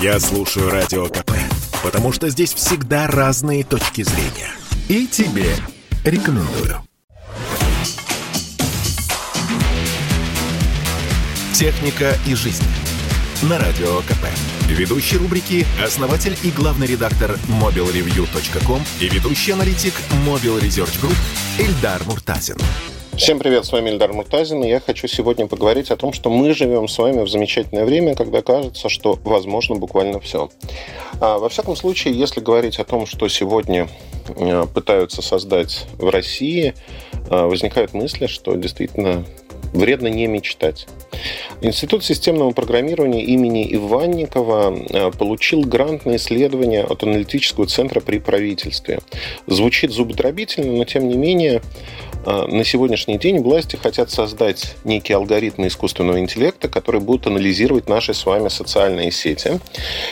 Я слушаю Радио КП, потому что здесь всегда разные точки зрения. И тебе рекомендую. «Техника и жизнь» на Радио КП. Ведущий рубрики – основатель и главный редактор mobilreview.com и ведущий аналитик Mobile Research Group Эльдар Муртазин. Всем привет, с вами Эльдар Муртазин, и я хочу сегодня поговорить о том, что мы живем с вами в замечательное время, когда кажется, что возможно буквально все. А, во всяком случае, если говорить о том, что сегодня а, пытаются создать в России, а, возникают мысли, что действительно вредно не мечтать. Институт системного программирования имени Иванникова э, получил грант на исследование от аналитического центра при правительстве. Звучит зубодробительно, но тем не менее э, на сегодняшний день власти хотят создать некие алгоритмы искусственного интеллекта, которые будут анализировать наши с вами социальные сети.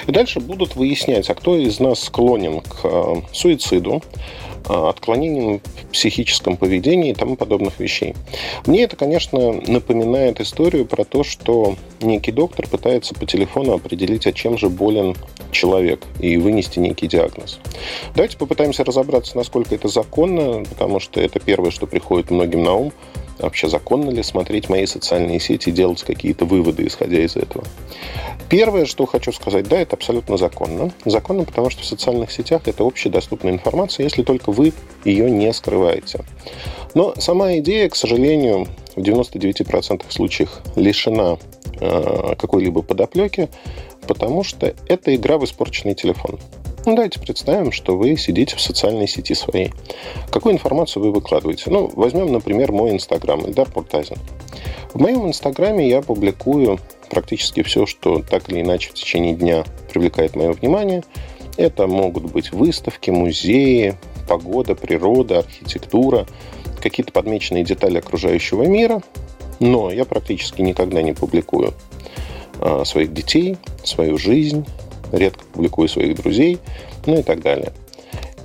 И дальше будут выяснять, а кто из нас склонен к э, суициду, а, отклонением в психическом поведении и тому подобных вещей. Мне это, конечно, напоминает историю про то, что некий доктор пытается по телефону определить, а чем же болен человек и вынести некий диагноз. Давайте попытаемся разобраться, насколько это законно, потому что это первое, что приходит многим на ум. Вообще законно ли смотреть мои социальные сети и делать какие-то выводы, исходя из этого. Первое, что хочу сказать, да, это абсолютно законно. Законно, потому что в социальных сетях это общедоступная информация, если только вы ее не скрываете. Но сама идея, к сожалению, в 99% случаев лишена э, какой-либо подоплеки, потому что это игра в испорченный телефон. Ну, давайте представим, что вы сидите в социальной сети своей. Какую информацию вы выкладываете? Ну, возьмем, например, мой Инстаграм, Эльдар Пуртазин. В моем Инстаграме я публикую практически все, что так или иначе в течение дня привлекает мое внимание. Это могут быть выставки, музеи, погода, природа, архитектура, какие-то подмеченные детали окружающего мира. Но я практически никогда не публикую а, своих детей, свою жизнь, редко публикую своих друзей, ну и так далее.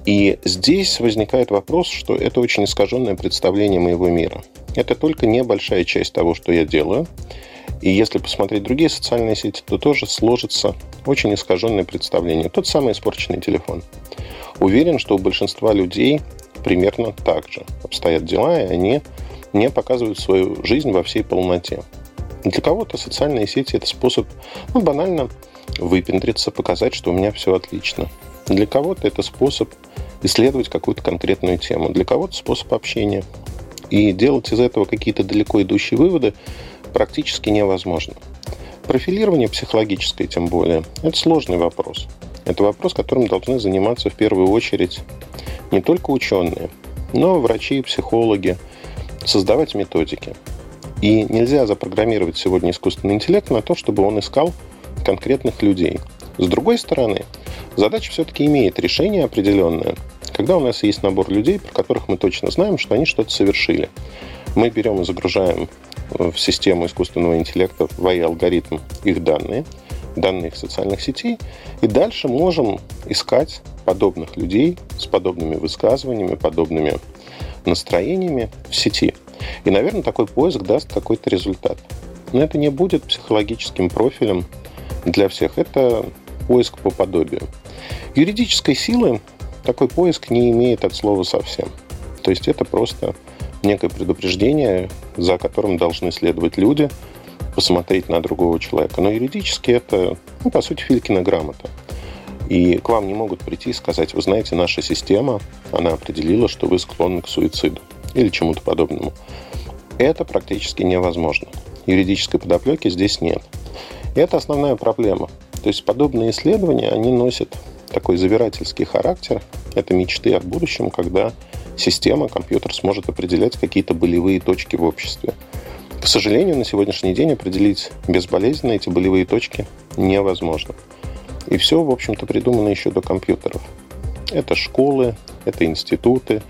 И здесь возникает вопрос, что это очень искаженное представление моего мира. Это только небольшая часть того, что я делаю. И если посмотреть другие социальные сети, то тоже сложится очень искаженное представление. Тот самый испорченный телефон. Уверен, что у большинства людей примерно так же обстоят дела, и они не показывают свою жизнь во всей полноте. Для кого-то социальные сети – это способ, ну, банально выпендриться, показать, что у меня все отлично. Для кого-то это способ исследовать какую-то конкретную тему. Для кого-то способ общения. И делать из этого какие-то далеко идущие выводы практически невозможно. Профилирование психологическое, тем более, это сложный вопрос. Это вопрос, которым должны заниматься в первую очередь не только ученые, но врачи и психологи, создавать методики. И нельзя запрограммировать сегодня искусственный интеллект на то, чтобы он искал конкретных людей. С другой стороны, задача все-таки имеет решение определенное, когда у нас есть набор людей, про которых мы точно знаем, что они что-то совершили. Мы берем и загружаем в систему искусственного интеллекта, в AI-алгоритм их данные, данные их социальных сетей, и дальше можем искать подобных людей с подобными высказываниями, подобными настроениями в сети. И, наверное, такой поиск даст какой-то результат. Но это не будет психологическим профилем для всех. Это поиск по подобию. Юридической силы такой поиск не имеет от слова совсем. То есть это просто некое предупреждение, за которым должны следовать люди, посмотреть на другого человека. Но юридически это, ну, по сути, Филькина грамота. И к вам не могут прийти и сказать, вы знаете, наша система, она определила, что вы склонны к суициду или чему-то подобному. Это практически невозможно. Юридической подоплеки здесь нет. И это основная проблема. То есть подобные исследования, они носят такой завирательский характер. Это мечты о будущем, когда система, компьютер сможет определять какие-то болевые точки в обществе. К сожалению, на сегодняшний день определить безболезненно эти болевые точки невозможно. И все, в общем-то, придумано еще до компьютеров. Это школы, это институты,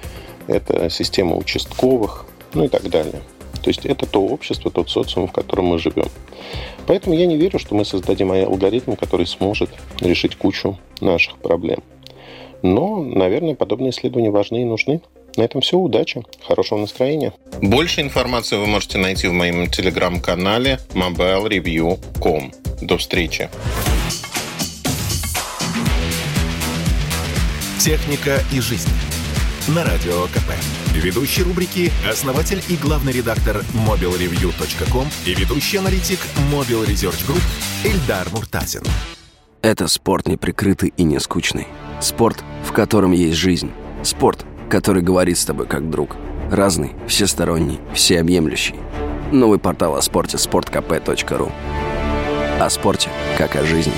это система участковых, ну и так далее. То есть это то общество, тот социум, в котором мы живем. Поэтому я не верю, что мы создадим а-, алгоритм, который сможет решить кучу наших проблем. Но, наверное, подобные исследования важны и нужны. На этом все. Удачи, хорошего настроения. Больше информации вы можете найти в моем телеграм-канале mobilereview.com. До встречи. Техника и жизнь на радио КП. Ведущий рубрики – основатель и главный редактор mobilreview.com и ведущий аналитик Mobile Research Group Эльдар Муртазин. Это спорт неприкрытый и не скучный. Спорт, в котором есть жизнь. Спорт, который говорит с тобой как друг. Разный, всесторонний, всеобъемлющий. Новый портал о спорте – sportkp.ru О спорте, как о жизни.